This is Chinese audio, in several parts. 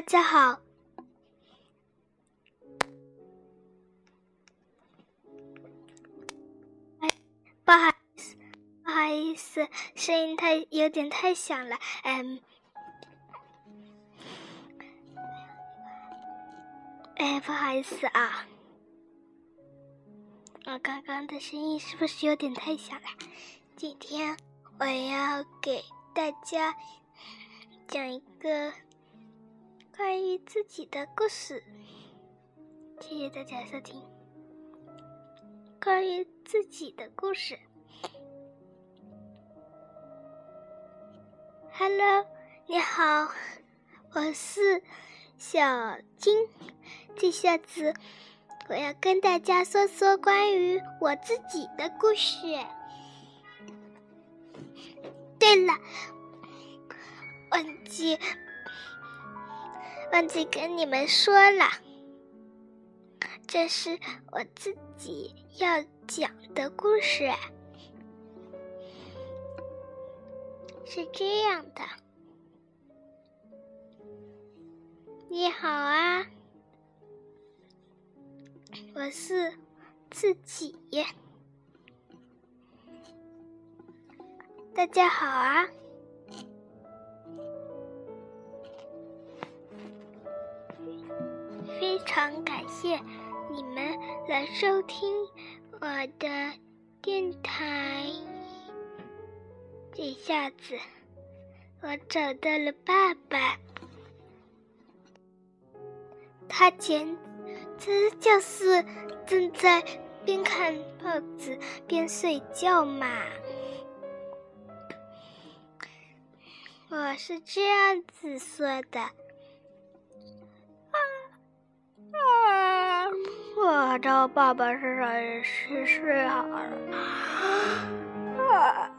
大家好。不好意思，不好意思，声音太有点太响了。嗯，哎，不好意思啊，我刚刚的声音是不是有点太响了？今天我要给大家讲一个关于自己的故事，谢谢大家收听。关于自己的故事。Hello，你好，我是小金。这下子我要跟大家说说关于我自己的故事。对了，忘记忘记跟你们说了。这是我自己要讲的故事，是这样的。你好啊，我是自己。大家好啊，常感谢。你们来收听我的电台，这下子我找到了爸爸，他简直就是正在边看报纸边睡觉嘛。我是这样子说的，我到爸爸身上也是睡好了。啊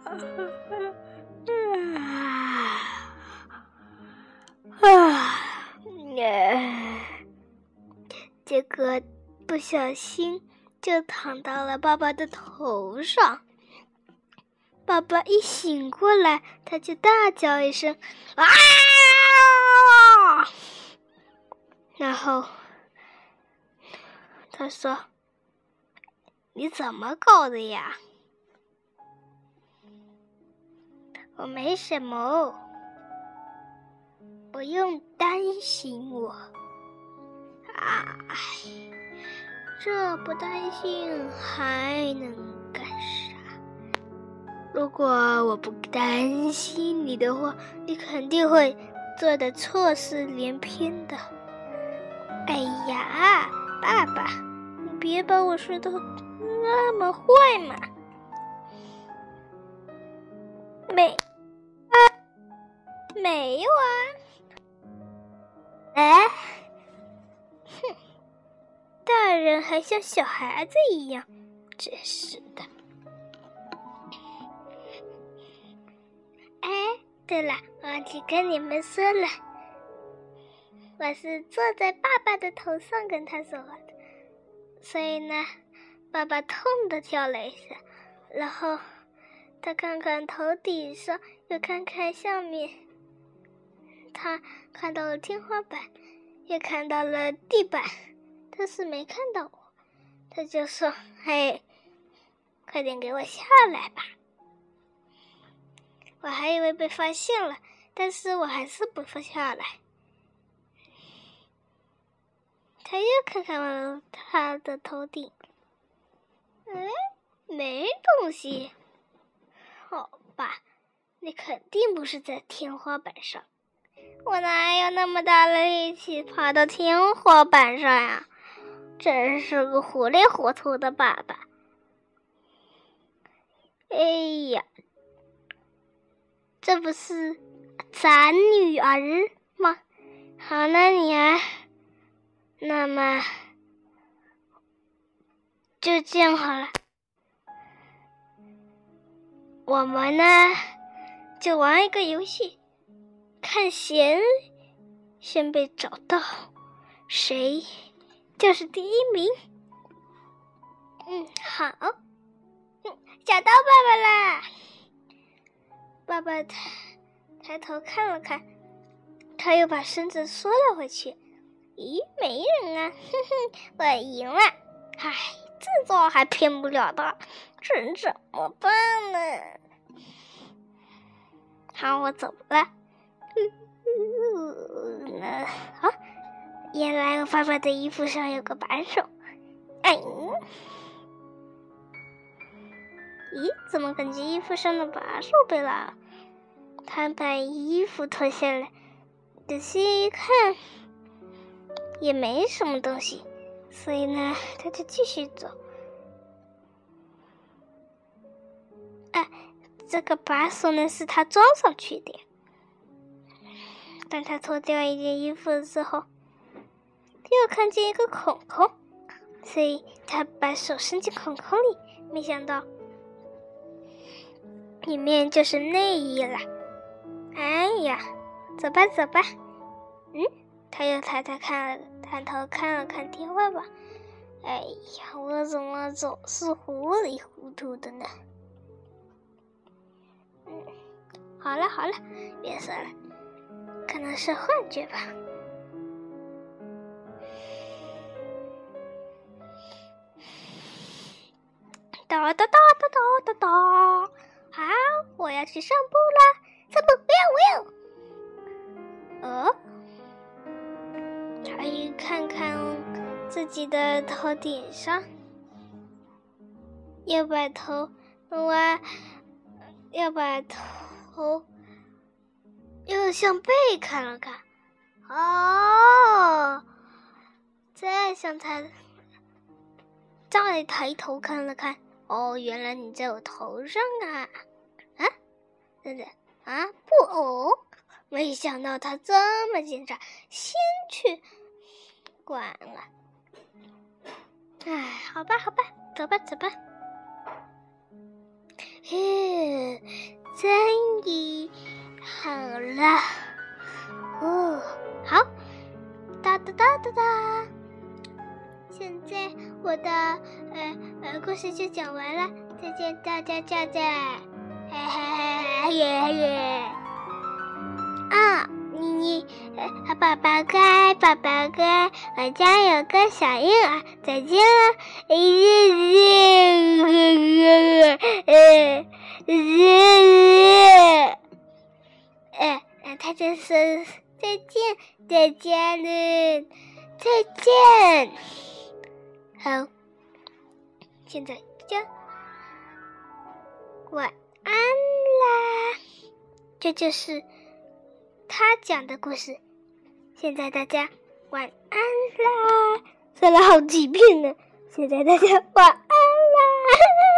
啊！结果不小心就躺到了爸爸的头上。爸爸一醒过来，他就大叫一声：“啊！”然后。他说：“你怎么搞的呀？”我没什么，不用担心我。啊，这不担心还能干啥？如果我不担心你的话，你肯定会做的错事连篇的。哎呀，爸爸！别把我说的那么坏嘛！没啊，没有啊！哎，哼，大人还像小孩子一样，真是的。哎，对了，忘记跟你们说了，我是坐在爸爸的头上跟他说话的。所以呢，爸爸痛的跳了一下，然后他看看头顶上，又看看下面，他看到了天花板，又看到了地板，但是没看到我，他就说：“嘿，快点给我下来吧！”我还以为被发现了，但是我还是不放下来。他又看看了他的头顶，哎，没东西。好吧，你肯定不是在天花板上。我哪有那么大的力气爬到天花板上呀？真是个糊里糊涂的爸爸。哎呀，这不是咱女儿吗？好那，女儿。那么就这样好了，我们呢就玩一个游戏，看谁先被找到，谁就是第一名。嗯，好，嗯，找到爸爸啦！爸爸抬抬头看了看，他又把身子缩了回去。咦，没人啊！哼哼，我赢了。唉，这招还骗不了他，这人怎么办呢？好，我走了。嗯啊，原来我爸爸的衣服上有个把手。哎，咦，怎么感觉衣服上的把手被拉了？他把衣服脱下来，仔细一看，也没什么东西，所以呢，他就继续走。哎，这个把手呢是他装上去的。当他脱掉一件衣服的时候，又看见一个孔孔，所以他把手伸进孔孔里，没想到里面就是内衣了。哎呀，走吧走吧。嗯，他又抬头看了抬头看了看天花板。哎呀，我怎么总是糊里糊涂的呢？嗯，好了好了，别说了。可能是幻觉吧。哒哒哒哒哒哒哒！好，我要去散步了。散步，不要，不要。己的头顶上，又把头歪，又把头。又向背看了看，哦，再向他再抬头看了看，哦，原来你在我头上啊！啊，等等啊，不哦，没想到他这么紧张，先去管了。哎，好吧，好吧，走吧，走吧。嘿，真意。好了，哦，好，哒哒哒哒哒。现在我的呃呃故事就讲完了，再见大家，再见，嘿嘿嘿耶耶。宝宝乖，宝宝乖，我家有个小婴儿，再见了，谢谢，呃，谢谢。哎哎，他就是再见，再见了，再见。好，现在就晚安啦。这就是他讲的故事。现在大家晚安啦，说了好几遍呢。现在大家晚安啦。